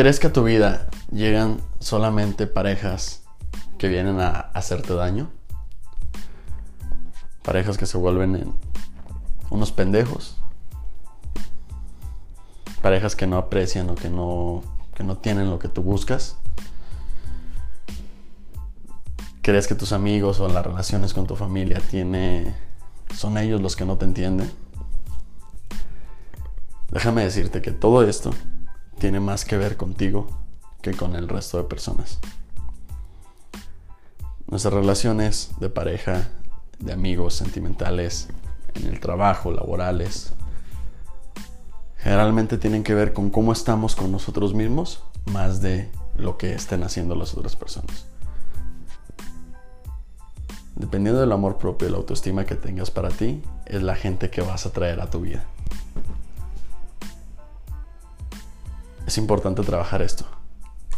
¿Crees que a tu vida llegan solamente parejas que vienen a hacerte daño? Parejas que se vuelven en unos pendejos. Parejas que no aprecian o que no, que no tienen lo que tú buscas. ¿Crees que tus amigos o las relaciones con tu familia tiene, son ellos los que no te entienden? Déjame decirte que todo esto tiene más que ver contigo que con el resto de personas. Nuestras relaciones de pareja, de amigos, sentimentales, en el trabajo, laborales, generalmente tienen que ver con cómo estamos con nosotros mismos más de lo que estén haciendo las otras personas. Dependiendo del amor propio y la autoestima que tengas para ti, es la gente que vas a traer a tu vida. Es importante trabajar esto.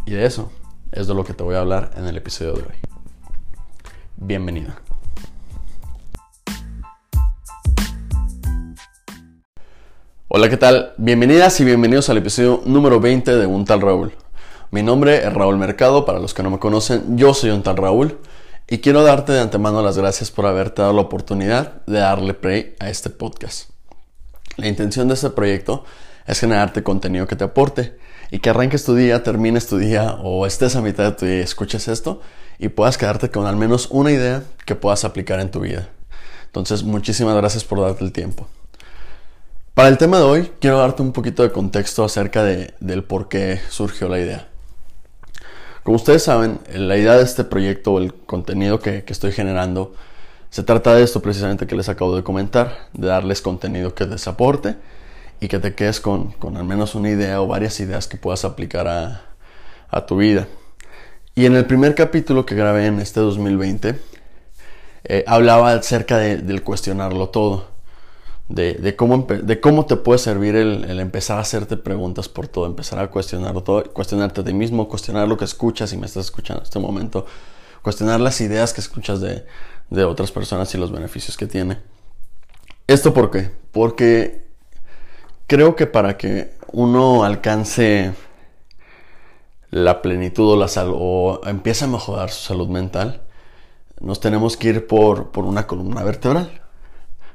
Y de eso es de lo que te voy a hablar en el episodio de hoy. Bienvenida. Hola, ¿qué tal? Bienvenidas y bienvenidos al episodio número 20 de Un tal Raúl. Mi nombre es Raúl Mercado, para los que no me conocen, yo soy un tal Raúl y quiero darte de antemano las gracias por haberte dado la oportunidad de darle play a este podcast. La intención de este proyecto es generarte contenido que te aporte y que arranques tu día, termines tu día o estés a mitad de tu día y escuches esto y puedas quedarte con al menos una idea que puedas aplicar en tu vida. Entonces, muchísimas gracias por darte el tiempo. Para el tema de hoy, quiero darte un poquito de contexto acerca de, del por qué surgió la idea. Como ustedes saben, la idea de este proyecto, el contenido que, que estoy generando, se trata de esto precisamente que les acabo de comentar, de darles contenido que les aporte y que te quedes con, con, al menos una idea o varias ideas que puedas aplicar a, a tu vida. Y en el primer capítulo que grabé en este 2020, eh, hablaba acerca de, del cuestionarlo todo, de, de, cómo, de cómo te puede servir el, el, empezar a hacerte preguntas por todo, empezar a cuestionarlo todo, cuestionarte a ti mismo, cuestionar lo que escuchas si me estás escuchando en este momento, cuestionar las ideas que escuchas de, de otras personas y los beneficios que tiene. ¿Esto por qué? Porque creo que para que uno alcance la plenitud o la salud o empiece a mejorar su salud mental, nos tenemos que ir por, por una columna vertebral.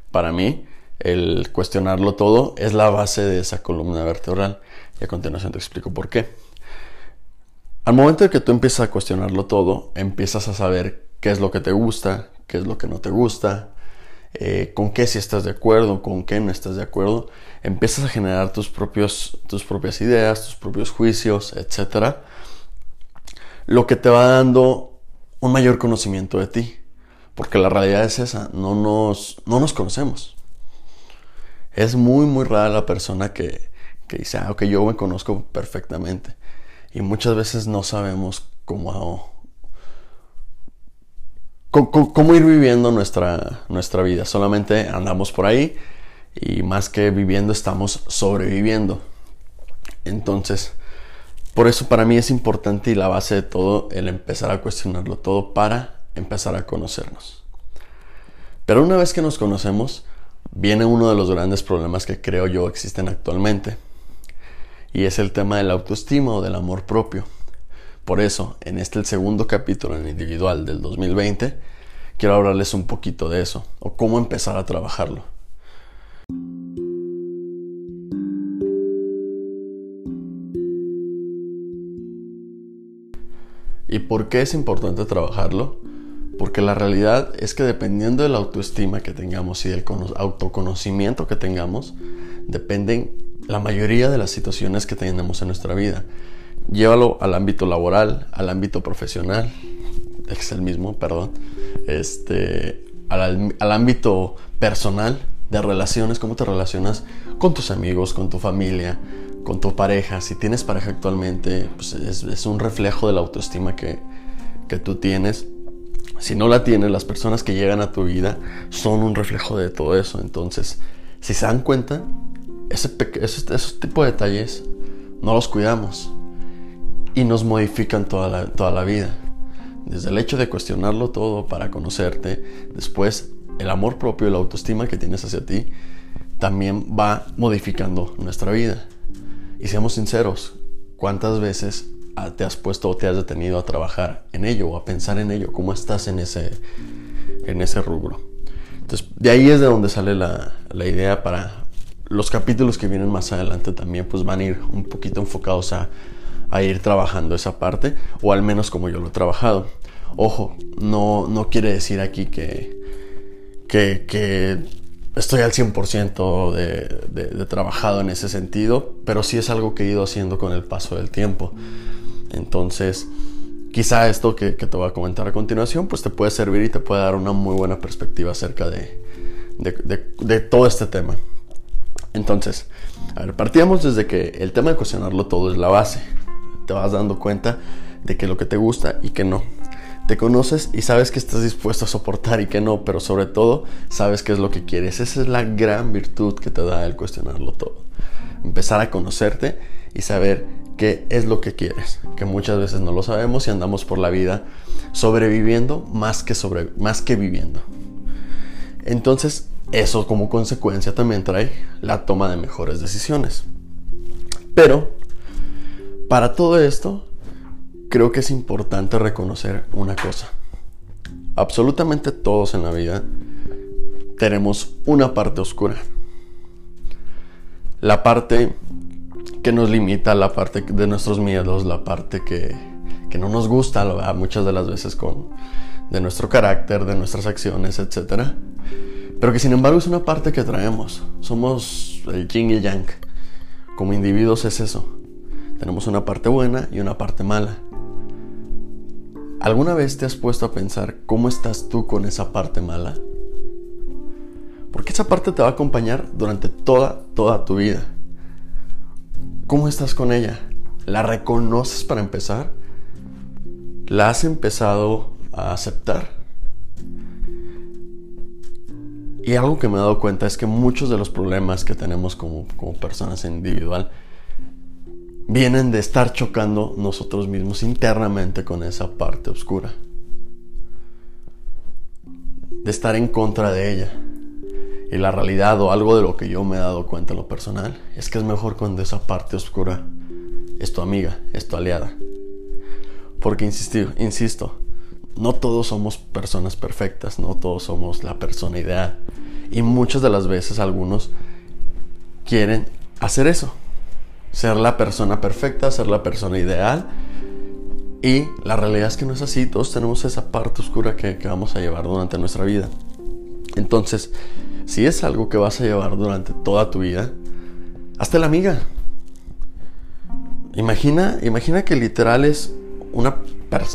Para mí, el cuestionarlo todo es la base de esa columna vertebral. Y a continuación te explico por qué. Al momento de que tú empiezas a cuestionarlo todo, empiezas a saber qué es lo que te gusta, qué es lo que no te gusta, eh, con qué si estás de acuerdo, con qué no estás de acuerdo, empiezas a generar tus, tus propias ideas, tus propios juicios, etc. Lo que te va dando un mayor conocimiento de ti. Porque la realidad es esa, no nos, no nos conocemos. Es muy, muy rara la persona que, que dice, ah, ok, yo me conozco perfectamente. Y muchas veces no sabemos cómo cómo ir viviendo nuestra, nuestra vida. Solamente andamos por ahí y más que viviendo estamos sobreviviendo. Entonces, por eso para mí es importante y la base de todo el empezar a cuestionarlo todo para empezar a conocernos. Pero una vez que nos conocemos, viene uno de los grandes problemas que creo yo existen actualmente. Y es el tema del autoestima o del amor propio. Por eso, en este el segundo capítulo en individual del 2020, quiero hablarles un poquito de eso, o cómo empezar a trabajarlo. ¿Y por qué es importante trabajarlo? Porque la realidad es que dependiendo de la autoestima que tengamos y del autoconocimiento que tengamos, dependen la mayoría de las situaciones que tenemos en nuestra vida llévalo al ámbito laboral, al ámbito profesional, es el mismo, perdón, este, al, al, ámbito personal de relaciones, cómo te relacionas con tus amigos, con tu familia, con tu pareja. Si tienes pareja actualmente, pues es, es un reflejo de la autoestima que, que tú tienes. Si no la tienes, las personas que llegan a tu vida son un reflejo de todo eso. Entonces, si se dan cuenta, ese, ese, esos tipos de detalles no los cuidamos y nos modifican toda la, toda la vida. Desde el hecho de cuestionarlo todo para conocerte, después el amor propio y la autoestima que tienes hacia ti también va modificando nuestra vida. Y seamos sinceros, ¿cuántas veces te has puesto o te has detenido a trabajar en ello o a pensar en ello? ¿Cómo estás en ese, en ese rubro? Entonces, de ahí es de donde sale la, la idea para los capítulos que vienen más adelante también, pues van a ir un poquito enfocados a, a ir trabajando esa parte, o al menos como yo lo he trabajado. Ojo, no, no quiere decir aquí que, que, estoy al 100% de, de, trabajado en ese sentido, pero sí es algo que he ido haciendo con el paso del tiempo. Entonces, quizá esto que, que, te voy a comentar a continuación, pues te puede servir y te puede dar una muy buena perspectiva acerca de, de todo este tema. Entonces, a ver, partíamos desde que el tema de cuestionarlo todo es la base. Te vas dando cuenta de que lo que te gusta y que no. Te conoces y sabes que estás dispuesto a soportar y que no, pero sobre todo sabes qué es lo que quieres. Esa es la gran virtud que te da el cuestionarlo todo. Empezar a conocerte y saber qué es lo que quieres, que muchas veces no lo sabemos y andamos por la vida sobreviviendo más que, sobre, más que viviendo. Entonces, eso como consecuencia también trae la toma de mejores decisiones. Pero, para todo esto, creo que es importante reconocer una cosa. Absolutamente todos en la vida tenemos una parte oscura. La parte que nos limita, la parte de nuestros miedos, la parte que, que no nos gusta, muchas de las veces con de nuestro carácter, de nuestras acciones, etc. Pero que sin embargo es una parte que traemos. Somos el yin y el yang. Como individuos es eso. Tenemos una parte buena y una parte mala. ¿Alguna vez te has puesto a pensar cómo estás tú con esa parte mala? Porque esa parte te va a acompañar durante toda, toda tu vida. ¿Cómo estás con ella? ¿La reconoces para empezar? ¿La has empezado a aceptar? Y algo que me he dado cuenta es que muchos de los problemas que tenemos como, como personas individual vienen de estar chocando nosotros mismos internamente con esa parte oscura. De estar en contra de ella. Y la realidad o algo de lo que yo me he dado cuenta en lo personal es que es mejor cuando esa parte oscura es tu amiga, es tu aliada. Porque insistir, insisto, no todos somos personas perfectas, no todos somos la persona ideal. Y muchas de las veces algunos quieren hacer eso, ser la persona perfecta, ser la persona ideal. Y la realidad es que no es así, todos tenemos esa parte oscura que, vamos a llevar durante nuestra vida. Entonces, si es algo que vas a llevar durante toda tu vida, hazte la amiga. Imagina, imagina que literal es una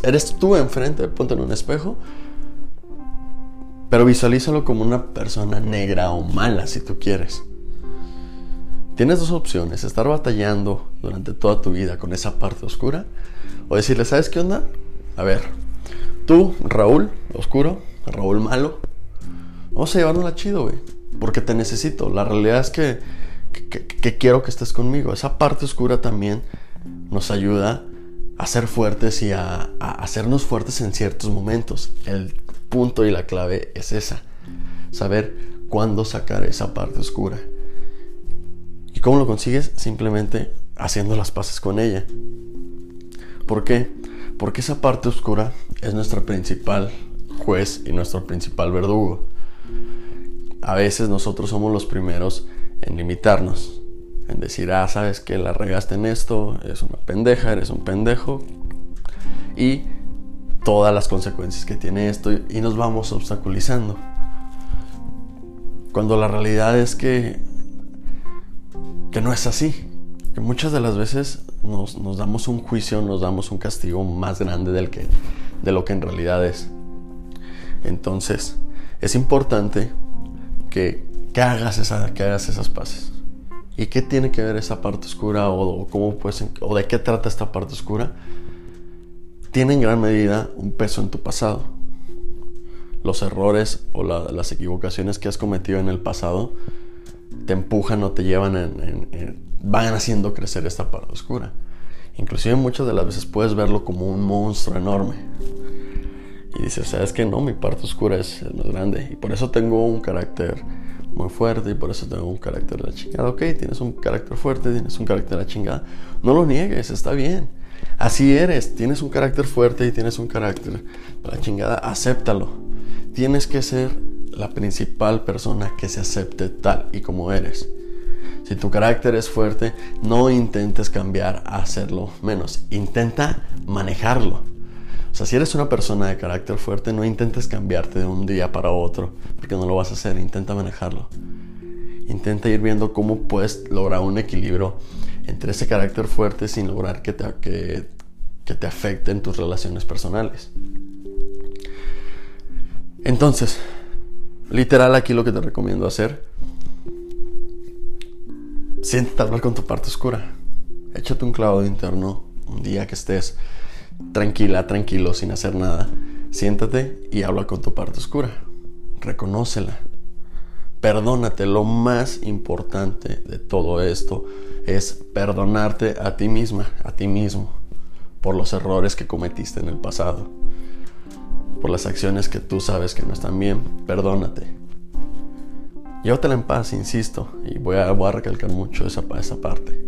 eres tú enfrente, ponte en un espejo, pero visualízalo como una persona negra o mala si tú quieres. Tienes dos opciones, estar batallando durante toda tu vida con esa parte oscura o decirle, ¿sabes qué onda? A ver, tú, Raúl, oscuro, Raúl malo, vamos a llevárnosla chido, güey, porque te necesito. La realidad es que, que, quiero que estés conmigo. Esa parte oscura también nos ayuda a ser fuertes y a, a hacernos fuertes en ciertos momentos. El punto y la clave es esa, saber cuándo sacar esa parte oscura. ¿Y cómo lo consigues? Simplemente haciendo las paces con ella. ¿Por qué? Porque esa parte oscura es nuestro principal juez y nuestro principal verdugo. A veces nosotros somos los primeros en limitarnos, en decir, ah, sabes que la regaste en esto, eres una pendeja, eres un pendejo, y todas las consecuencias que tiene esto, y nos vamos obstaculizando. Cuando la realidad es que que no es así. Que muchas de las veces nos, damos un juicio, nos damos un castigo más grande del que, de lo que en realidad es. Entonces, es importante que, que, hagas, esa, que hagas esas paces. ¿Y qué tiene que ver esa parte oscura o, cómo pues, o de qué trata esta parte oscura? Tiene en gran medida un peso en tu pasado. Los errores o las equivocaciones que has cometido en el pasado te empujan o te llevan en, van haciendo crecer esta parte oscura. Inclusive muchas de las veces puedes verlo como un monstruo enorme. Y dices, ¿sabes que No, mi parte oscura es, más grande. Y por eso tengo un carácter muy fuerte y por eso tengo un carácter de la chingada. Ok, tienes un carácter fuerte, tienes un carácter de la chingada. No lo niegues, está bien. Así eres, tienes un carácter fuerte y tienes un carácter de la chingada, acéptalo. Tienes que ser la principal persona que se acepte tal y como eres. Si tu carácter es fuerte, no intentes cambiar a hacerlo menos. Intenta manejarlo. O sea, si eres una persona de carácter fuerte, no intentes cambiarte de un día para otro, porque no lo vas a hacer. Intenta manejarlo. Intenta ir viendo cómo puedes lograr un equilibrio entre ese carácter fuerte sin lograr que te, que, que te afecten tus relaciones personales. Entonces, literal aquí lo que te recomiendo hacer, siéntate a hablar con tu parte oscura. Échate un clavado interno un día que estés tranquila, tranquilo, sin hacer nada. Siéntate y habla con tu parte oscura. Reconócela. Perdónate. Lo más importante de todo esto es perdonarte a ti misma, a ti mismo, por los errores que cometiste en el pasado, por las acciones que tú sabes que no están bien. Perdónate. Llévatela en paz, insisto, y voy a, voy a recalcar mucho esa, esa parte.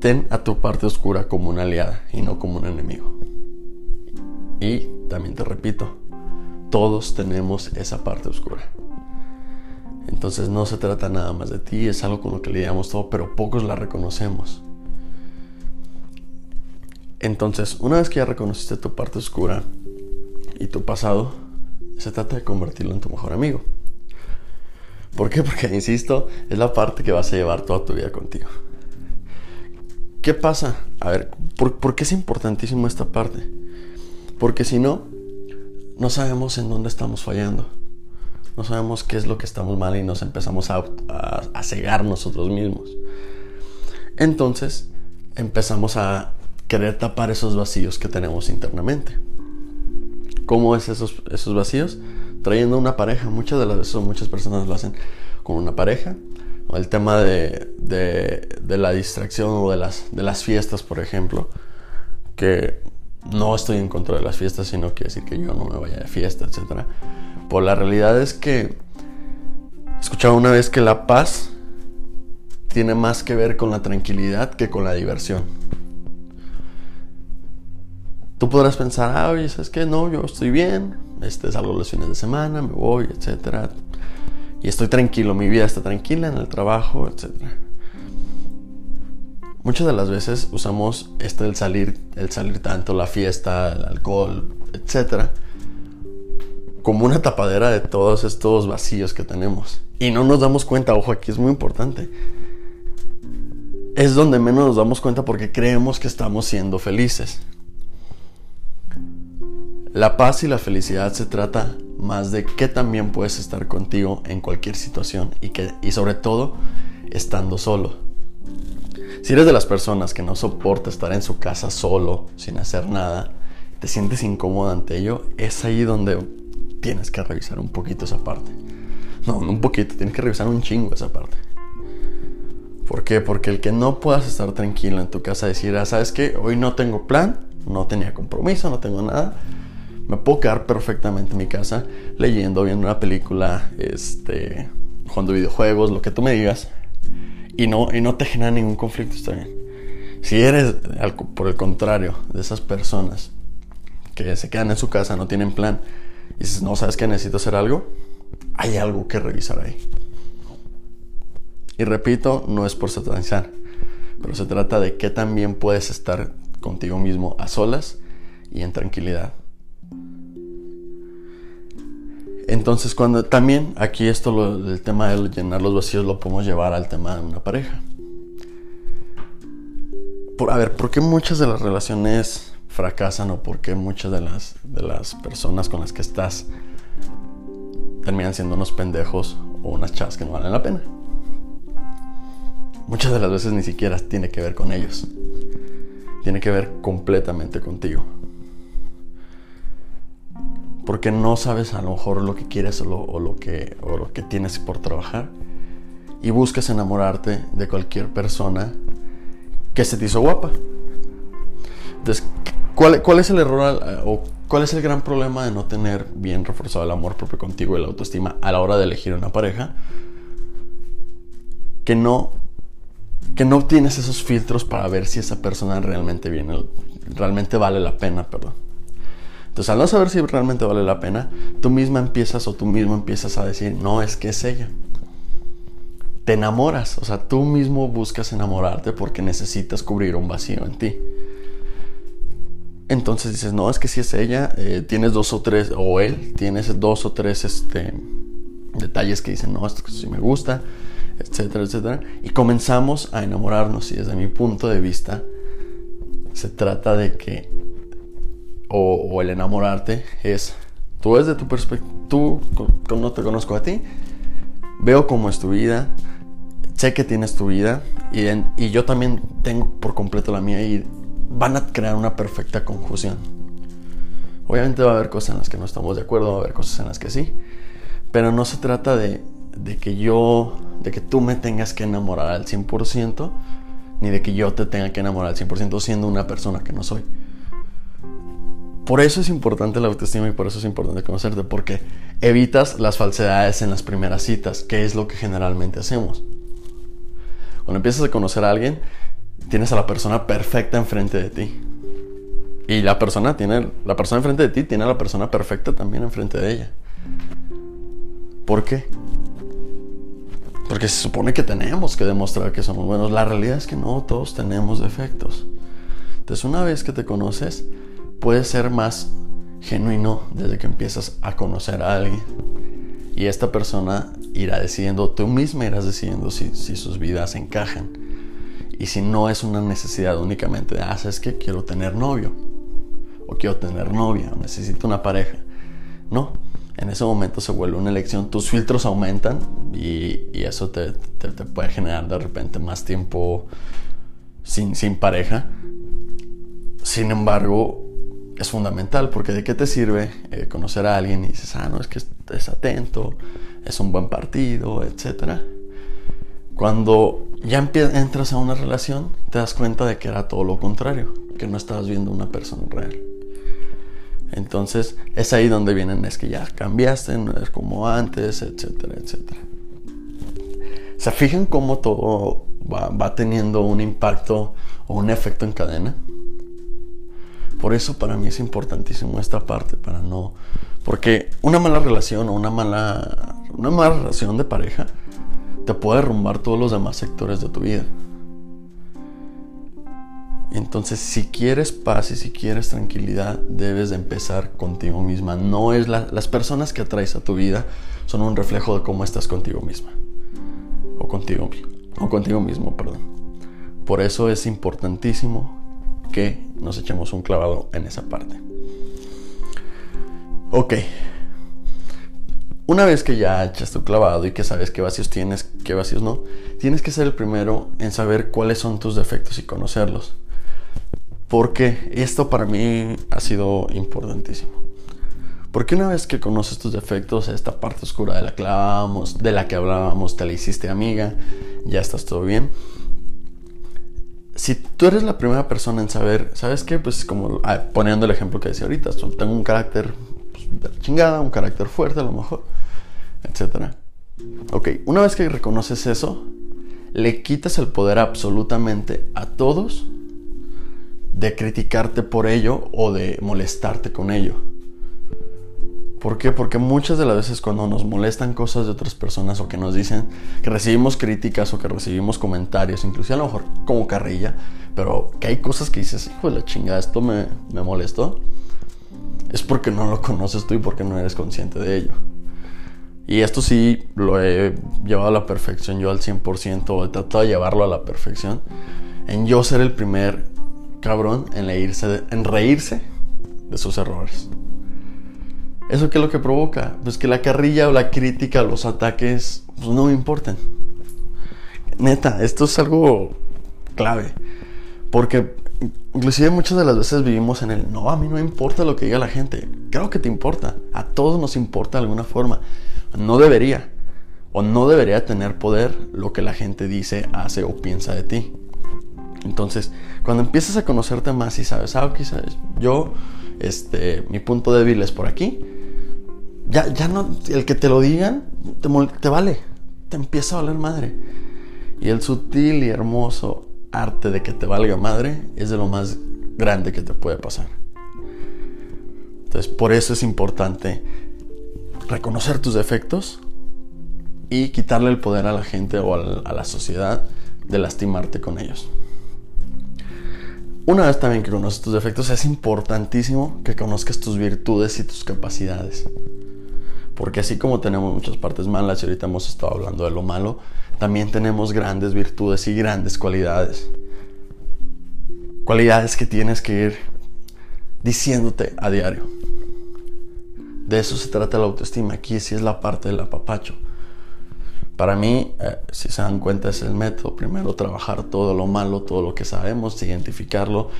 Ten a tu parte oscura como una aliada y no como un enemigo. Y también te repito, todos tenemos esa parte oscura. Entonces no se trata nada más de ti, es algo con lo que lidiamos todo, pero pocos la reconocemos. Entonces, una vez que ya reconociste tu parte oscura y tu pasado, se trata de convertirlo en tu mejor amigo. ¿Por qué? Porque, insisto, es la parte que vas a llevar toda tu vida contigo. ¿Qué pasa? A ver, ¿por, qué es importantísimo esta parte? Porque si no, no sabemos en dónde estamos fallando. No sabemos qué es lo que estamos mal y nos empezamos a, a, cegar nosotros mismos. Entonces, empezamos a querer tapar esos vacíos que tenemos internamente. ¿Cómo es esos, esos vacíos? Trayendo una pareja. Muchas de las veces, muchas personas lo hacen con una pareja o el tema de, de, la distracción o de las, de las fiestas, por ejemplo, que no estoy en contra de las fiestas, sino quiere decir que yo no me vaya de fiesta, etc. Pues la realidad es que escuchaba una vez que la paz tiene más que ver con la tranquilidad que con la diversión. Tú podrás pensar, ah, oye, ¿sabes qué? No, yo estoy bien, este, salgo los fines de semana, me voy, etcétera y estoy tranquilo, mi vida está tranquila en el trabajo, etc. Muchas de las veces usamos este el salir, el salir tanto, la fiesta, el alcohol, etc. como una tapadera de todos estos vacíos que tenemos. Y no nos damos cuenta, ojo, aquí es muy importante. Es donde menos nos damos cuenta porque creemos que estamos siendo felices. La paz y la felicidad se trata más de que también puedes estar contigo en cualquier situación y, que, y sobre todo estando solo. Si eres de las personas que no soporta estar en su casa solo, sin hacer nada, te sientes incómodo ante ello, es ahí donde tienes que revisar un poquito esa parte. No, un poquito, tienes que revisar un chingo esa parte. ¿Por qué? Porque el que no puedas estar tranquilo en tu casa, decir, ah, ¿sabes qué? Hoy no tengo plan, no tenía compromiso, no tengo nada me puedo quedar perfectamente en mi casa leyendo, viendo una película, este, jugando videojuegos, lo que tú me digas, y no, y no te genera ningún conflicto, está bien. Si eres, por el contrario, de esas personas que se quedan en su casa, no tienen plan, y dices, no, ¿sabes que necesito hacer algo? Hay algo que revisar ahí. Y repito, no es por satanizar, pero se trata de que también puedes estar contigo mismo a solas y en tranquilidad. Entonces, cuando también aquí esto, el tema de llenar los vacíos, lo podemos llevar al tema de una pareja. Por, a ver, ¿por qué muchas de las relaciones fracasan o por qué muchas de las, de las personas con las que estás terminan siendo unos pendejos o unas chavas que no valen la pena? Muchas de las veces ni siquiera tiene que ver con ellos. Tiene que ver completamente contigo porque no sabes a lo mejor lo que quieres o lo, que, o lo que tienes por trabajar y buscas enamorarte de cualquier persona que se te hizo guapa. Entonces, ¿cuál, ¿cuál, es el error o cuál es el gran problema de no tener bien reforzado el amor propio contigo y la autoestima a la hora de elegir una pareja? Que no, que no tienes esos filtros para ver si esa persona realmente viene, realmente vale la pena, perdón. Entonces, al no saber si realmente vale la pena, tú misma empiezas o tú mismo empiezas a decir, no, es que es ella. Te enamoras, o sea, tú mismo buscas enamorarte porque necesitas cubrir un vacío en ti. Entonces dices, no, es que si es ella, eh, tienes dos o tres, o él, tienes dos o tres este, detalles que dicen, no, esto sí me gusta, etcétera, etcétera. Y comenzamos a enamorarnos y desde mi punto de vista se trata de que o, el enamorarte es, tú desde tu perspectiva, tú no te conozco a ti, veo cómo es tu vida, sé que tienes tu vida y, yo también tengo por completo la mía y van a crear una perfecta confusión. Obviamente va a haber cosas en las que no estamos de acuerdo, va a haber cosas en las que sí, pero no se trata de, de que yo, de que tú me tengas que enamorar al 100%, ni de que yo te tenga que enamorar al 100% siendo una persona que no soy. Por eso es importante la autoestima y por eso es importante conocerte, porque evitas las falsedades en las primeras citas, que es lo que generalmente hacemos. Cuando empiezas a conocer a alguien, tienes a la persona perfecta enfrente de ti. Y la persona tiene la persona enfrente de ti tiene a la persona perfecta también enfrente de ella. ¿Por qué? Porque se supone que tenemos que demostrar que somos buenos. La realidad es que no, todos tenemos defectos. Entonces, una vez que te conoces, puede ser más genuino desde que empiezas a conocer a alguien. Y esta persona irá decidiendo, tú misma irás decidiendo si, sus vidas encajan. Y si no es una necesidad únicamente de, ah, es que quiero tener novio, o quiero tener novia, o necesito una pareja. No, en ese momento se vuelve una elección, tus filtros aumentan y, eso te, puede generar de repente más tiempo sin, sin pareja. Sin embargo, es fundamental, porque de qué te sirve eh, conocer a alguien y dices, ah, no, es que es atento, es un buen partido, etc. Cuando ya entras a una relación, te das cuenta de que era todo lo contrario, que no estabas viendo una persona real. Entonces es ahí donde vienen, es que ya cambiaste, no es como antes, etcétera, etcétera. ¿Se fijan cómo todo va, va teniendo un impacto o un efecto en cadena? Por eso para mí es importantísimo esta parte, para no... Porque una mala relación o una mala, una mala relación de pareja te puede derrumbar todos los demás sectores de tu vida. Entonces, si quieres paz y si quieres tranquilidad, debes de empezar contigo misma. No es las personas que atraes a tu vida son un reflejo de cómo estás contigo misma. O contigo, o contigo mismo, perdón. Por eso es importantísimo que nos echemos un clavado en esa parte. Ok. Una vez que ya echas tu clavado y que sabes qué vacíos tienes, qué vacíos no, tienes que ser el primero en saber cuáles son tus defectos y conocerlos. Porque esto para mí ha sido importantísimo. Porque una vez que conoces tus defectos, esta parte oscura de la que hablábamos, de la que hablábamos, te la hiciste amiga, ya estás todo bien si tú eres la primera persona en saber, ¿sabes qué? Pues como ah, poniendo el ejemplo que decía ahorita, tengo un carácter pues, chingada, un carácter fuerte a lo mejor, etc. Ok, una vez que reconoces eso, le quitas el poder absolutamente a todos de criticarte por ello o de molestarte con ello. ¿Por qué? Porque muchas de las veces cuando nos molestan cosas de otras personas o que nos dicen que recibimos críticas o que recibimos comentarios, incluso a lo mejor como carrilla, pero que hay cosas que dices, hijo de la chingada, esto me, me molestó, es porque no lo conoces tú y porque no eres consciente de ello. Y esto sí lo he llevado a la perfección, yo al 100%, he tratado de llevarlo a la perfección, en yo ser el primer cabrón en, en reírse de sus errores. ¿Eso qué es lo que provoca? Pues que la carrilla o la crítica, los ataques, pues no me importan. Neta, esto es algo clave. Porque inclusive muchas de las veces vivimos en el, no, a mí no me importa lo que diga la gente. Creo que te importa. A todos nos importa de alguna forma. No debería. O no debería tener poder lo que la gente dice, hace o piensa de ti. Entonces, cuando empiezas a conocerte más y sabes, ah, ok, sabes, yo, este, mi punto débil es por aquí, ya, ya no, el que te lo digan, te, vale, te empieza a valer madre. Y el sutil y hermoso arte de que te valga madre es de lo más grande que te puede pasar. Entonces, por eso es importante reconocer tus defectos y quitarle el poder a la gente o a la sociedad de lastimarte con ellos. Una vez también que conoces tus defectos, es importantísimo que conozcas tus virtudes y tus capacidades. Porque así como tenemos muchas partes malas y ahorita hemos estado hablando de lo malo, también tenemos grandes virtudes y grandes cualidades. Cualidades que tienes que ir diciéndote a diario. De eso se trata la autoestima. Aquí sí es la parte del apapacho. Para mí, eh, si se dan cuenta, es el método. Primero trabajar todo lo malo, todo lo que sabemos, identificarlo,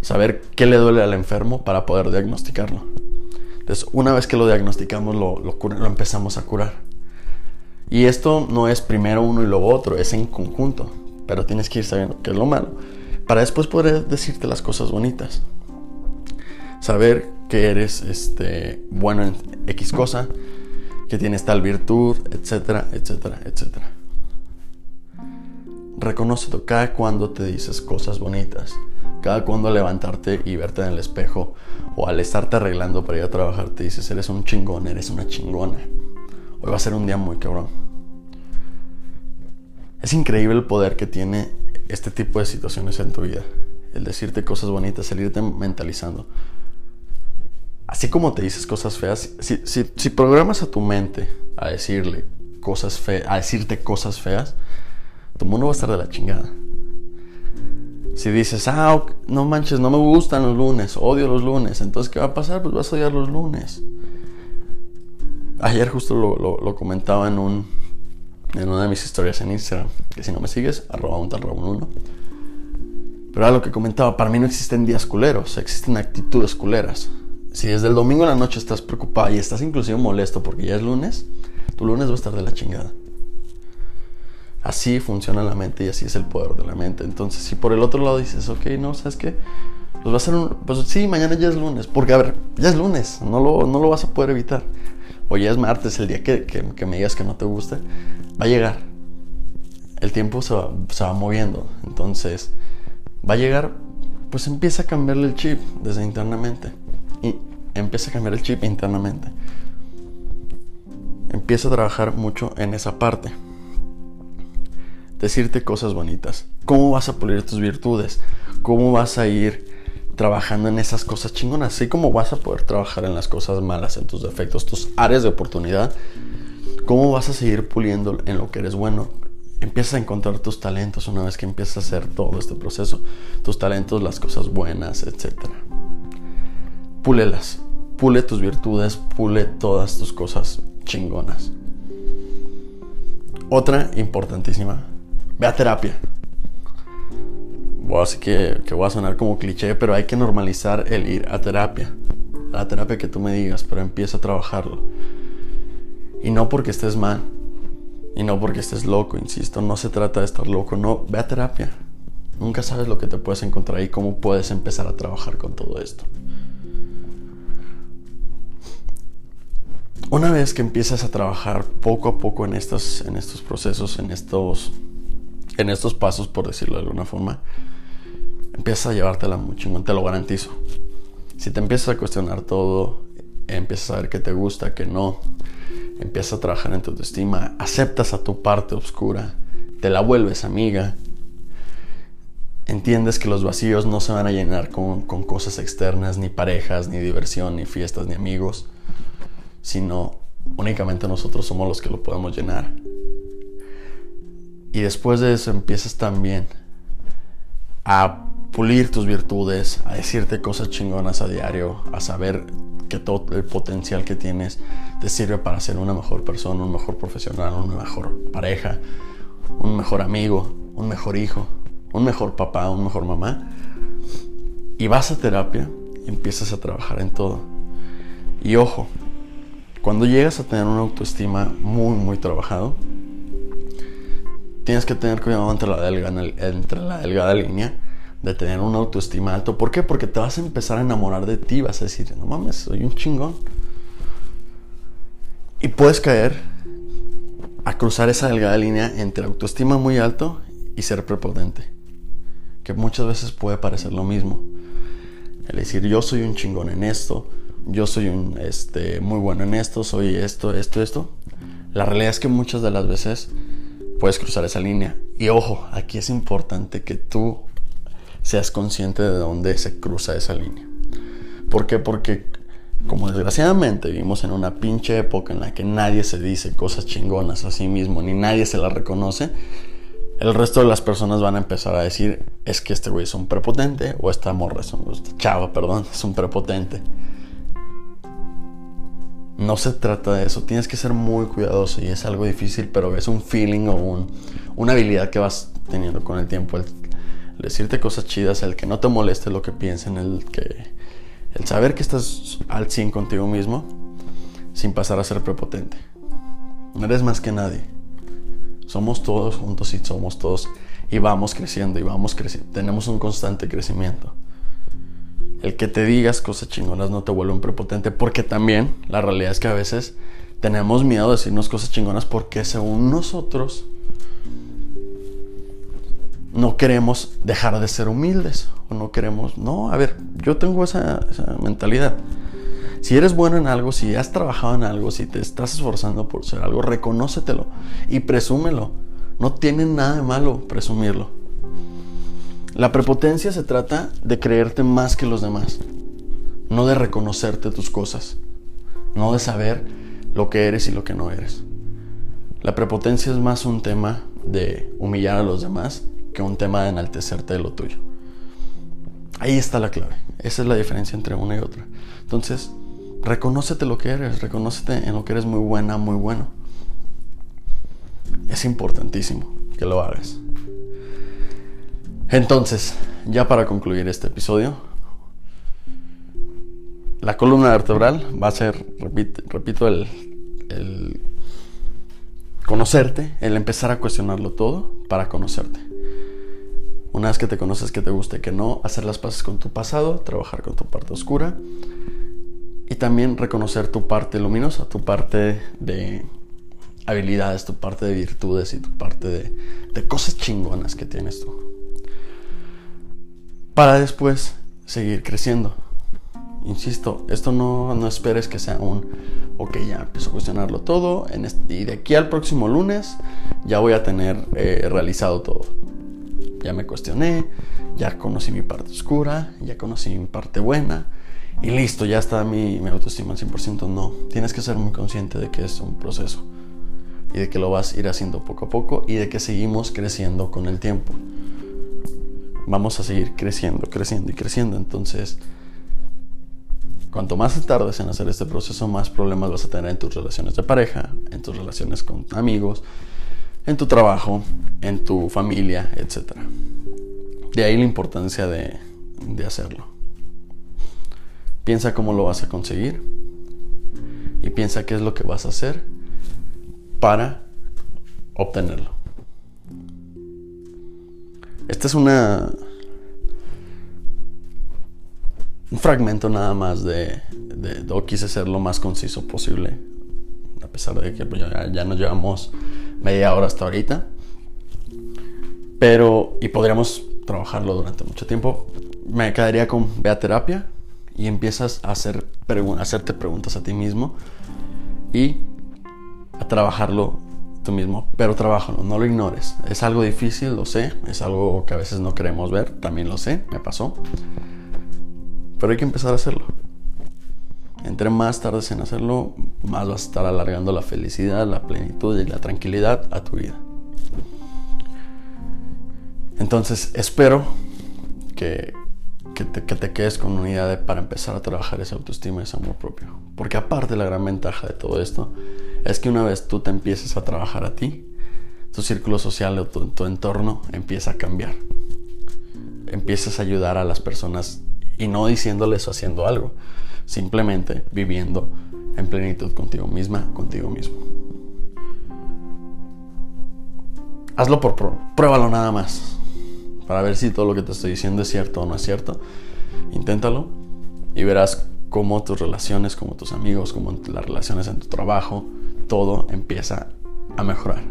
saber qué le duele al enfermo para poder diagnosticarlo. Entonces, una vez que lo diagnosticamos, lo, empezamos a curar. Y esto no es primero uno y luego otro, es en conjunto. Pero tienes que ir sabiendo qué es lo malo para después poder decirte las cosas bonitas. Saber que eres este, bueno en X cosa, que tienes tal virtud, etcétera, etcétera, etcétera. Reconócelo cada cuando te dices cosas bonitas, cada cuando levantarte y verte en el espejo o al estarte arreglando para ir a trabajar te dices eres un chingón, eres una chingona. Hoy va a ser un día muy cabrón. Es increíble el poder que tiene este tipo de situaciones en tu vida. El decirte cosas bonitas, el irte mentalizando así como te dices cosas feas, si, programas a tu mente a decirle cosas feas, a decirte cosas feas, tu mundo va a estar de la chingada. Si dices, ah, no manches, no me gustan los lunes, odio los lunes, entonces ¿qué va a pasar? Pues vas a odiar los lunes. Ayer justo lo, comentaba en, un, en una de mis historias en Instagram, que si no me sigues, arroba un tal 1. Pero era lo que comentaba, para mí no existen días culeros, existen actitudes culeras. Si desde el domingo en la noche estás preocupado y estás inclusive molesto porque ya es lunes, tu lunes va a estar de la chingada. Así funciona la mente y así es el poder de la mente. Entonces, si por el otro lado dices, ok, no, ¿sabes qué? Pues va a ser un. Pues sí, mañana ya es lunes. Porque, a ver, ya es lunes. No lo, no lo vas a poder evitar. O ya es martes, el día que, que, me digas que no te gusta, va a llegar. El tiempo se va, se va moviendo. Entonces, va a llegar, pues empieza a cambiarle el chip desde internamente y empieza a cambiar el chip internamente. Empieza a trabajar mucho en esa parte. Decirte cosas bonitas. ¿Cómo vas a pulir tus virtudes? ¿Cómo vas a ir trabajando en esas cosas chingonas? Así como vas a poder trabajar en las cosas malas, en tus defectos, tus áreas de oportunidad. ¿Cómo vas a seguir puliendo en lo que eres bueno? Empiezas a encontrar tus talentos una vez que empiezas a hacer todo este proceso. Tus talentos, las cosas buenas, etcétera púlelas. Pule tus virtudes, pule todas tus cosas chingonas. Otra importantísima, ve a terapia. Así que, que voy a sonar como cliché, pero hay que normalizar el ir a terapia. La terapia que tú me digas, pero empieza a trabajarlo. Y no porque estés mal, y no porque estés loco, insisto, no se trata de estar loco, no, ve a terapia. Nunca sabes lo que te puedes encontrar y cómo puedes empezar a trabajar con todo esto. Una vez que empiezas a trabajar poco a poco en estos, en estos procesos, en estos, en estos pasos, por decirlo de alguna forma, empiezas a llevártela muy chingón, te lo garantizo. Si te empiezas a cuestionar todo, empiezas a ver qué te gusta, qué no, empiezas a trabajar en tu autoestima, aceptas a tu parte oscura, te la vuelves amiga, entiendes que los vacíos no se van a llenar con, con cosas externas, ni parejas, ni diversión, ni fiestas, ni amigos sino únicamente nosotros somos los que lo podemos llenar. Y después de eso empiezas también a pulir tus virtudes, a decirte cosas chingonas a diario, a saber que todo el potencial que tienes te sirve para ser una mejor persona, un mejor profesional, una mejor pareja, un mejor amigo, un mejor hijo, un mejor papá, un mejor mamá. Y vas a terapia y empiezas a trabajar en todo. Y ojo, cuando llegas a tener una autoestima muy, muy trabajado, tienes que tener cuidado entre la delgada, entre la delgada línea de tener una autoestima alto. ¿Por qué? Porque te vas a empezar a enamorar de ti, vas a decir, no mames, soy un chingón. Y puedes caer a cruzar esa delgada línea entre autoestima muy alto y ser prepotente, que muchas veces puede parecer lo mismo. El decir, yo soy un chingón en esto, yo soy un este, muy bueno en esto, soy esto, esto, esto. La realidad es que muchas de las veces puedes cruzar esa línea. Y ojo, aquí es importante que tú seas consciente de dónde se cruza esa línea. ¿Por qué? Porque como desgraciadamente vivimos en una pinche época en la que nadie se dice cosas chingonas a sí mismo, ni nadie se las reconoce, el resto de las personas van a empezar a decir, es que este güey es un prepotente, o esta morra es un, esta chava, perdón, es un prepotente. No se trata de eso, tienes que ser muy cuidadoso y es algo difícil, pero es un feeling o una habilidad que vas teniendo con el tiempo. El, decirte cosas chidas, el que no te moleste lo que piensen, el que el saber que estás al 100 contigo mismo sin pasar a ser prepotente. No eres más que nadie. Somos todos juntos y somos todos y vamos creciendo y vamos creciendo. Tenemos un constante crecimiento el que te digas cosas chingonas no te vuelve un prepotente, porque también la realidad es que a veces tenemos miedo de decirnos cosas chingonas porque según nosotros no queremos dejar de ser humildes o no queremos, no, a ver, yo tengo esa, esa mentalidad. Si eres bueno en algo, si has trabajado en algo, si te estás esforzando por ser algo, reconócetelo y presúmelo. No tiene nada de malo presumirlo. La prepotencia se trata de creerte más que los demás, no de reconocerte tus cosas, no de saber lo que eres y lo que no eres. La prepotencia es más un tema de humillar a los demás que un tema de enaltecerte de lo tuyo. Ahí está la clave. Esa es la diferencia entre una y otra. Entonces, reconócete lo que eres, reconócete en lo que eres muy buena, muy bueno. Es importantísimo que lo hagas. Entonces, ya para concluir este episodio, la columna vertebral va a ser, repito, el, conocerte, el empezar a cuestionarlo todo para conocerte. Una vez que te conoces que te guste, que no, hacer las paces con tu pasado, trabajar con tu parte oscura y también reconocer tu parte luminosa, tu parte de habilidades, tu parte de virtudes y tu parte de, de cosas chingonas que tienes tú para después seguir creciendo. Insisto, esto no, no esperes que sea un, ok, ya empiezo a cuestionarlo todo y de aquí al próximo lunes ya voy a tener eh, realizado todo. Ya me cuestioné, ya conocí mi parte oscura, ya conocí mi parte buena y listo, ya está mi, mi autoestima al 100%. No, tienes que ser muy consciente de que es un proceso y de que lo vas a ir haciendo poco a poco y de que seguimos creciendo con el tiempo vamos a seguir creciendo, creciendo y creciendo. Entonces, cuanto más tardes en hacer este proceso, más problemas vas a tener en tus relaciones de pareja, en tus relaciones con amigos, en tu trabajo, en tu familia, etc. De ahí la importancia de, de hacerlo. Piensa cómo lo vas a conseguir y piensa qué es lo que vas a hacer para obtenerlo. Esta es una. Un fragmento nada más de. de quise ser lo más conciso posible. A pesar de que pues, ya, ya nos llevamos media hora hasta ahorita. Pero. Y podríamos trabajarlo durante mucho tiempo. Me quedaría con ve a terapia y empiezas a hacer hacerte preguntas a ti mismo y a trabajarlo mismo, pero trabajalo, no lo ignores. Es algo difícil, lo sé, es algo que a veces no queremos ver, también lo sé, me pasó. Pero hay que empezar a hacerlo. Entre más tardes en hacerlo, más vas a estar alargando la felicidad, la plenitud y la tranquilidad a tu vida. Entonces, espero que, que, te, que te quedes con una para empezar a trabajar esa autoestima y ese amor propio. Porque aparte la gran ventaja de todo esto es que una vez tú te empieces a trabajar a ti, tu círculo social o tu, entorno empieza a cambiar. Empiezas a ayudar a las personas y no diciéndoles o haciendo algo, simplemente viviendo en plenitud contigo misma, contigo mismo. hazlo por pruébalo nada más. Para ver si todo lo que te estoy diciendo es cierto o no es cierto. Inténtalo y verás cómo tus relaciones, como tus amigos, como las relaciones en tu trabajo, todo empieza a mejorar.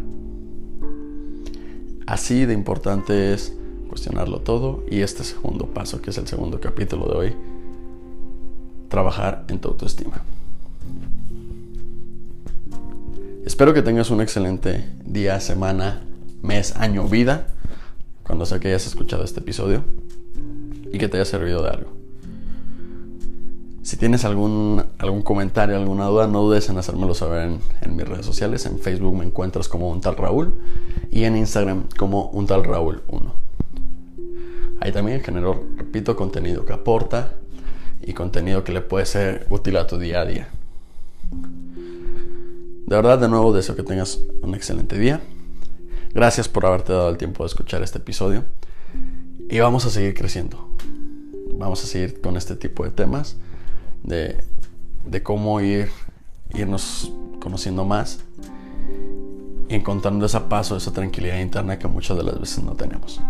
Así de importante es cuestionarlo todo y este segundo paso, que es el segundo capítulo de hoy, trabajar en tu autoestima. Espero que tengas un excelente día, semana, mes, año, vida, cuando sea que hayas escuchado este episodio y que te haya servido de algo. Si tienes algún, algún comentario, alguna duda, no dudes en hacérmelo saber en, mis redes sociales. En Facebook me encuentras como un tal Raúl y en Instagram como un tal Raúl 1. Ahí también genero, repito, contenido que aporta y contenido que le puede ser útil a tu día a día. De verdad, de nuevo deseo que tengas un excelente día. Gracias por haberte dado el tiempo de escuchar este episodio. Y vamos a seguir creciendo. Vamos a seguir con este tipo de temas de, de cómo ir, irnos conociendo más y encontrando ese paso, esa tranquilidad interna que muchas de las veces no tenemos.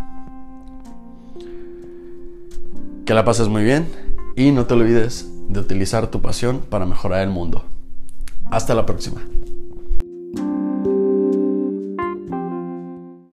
Que la pases muy bien y no te olvides de utilizar tu pasión para mejorar el mundo. Hasta la próxima.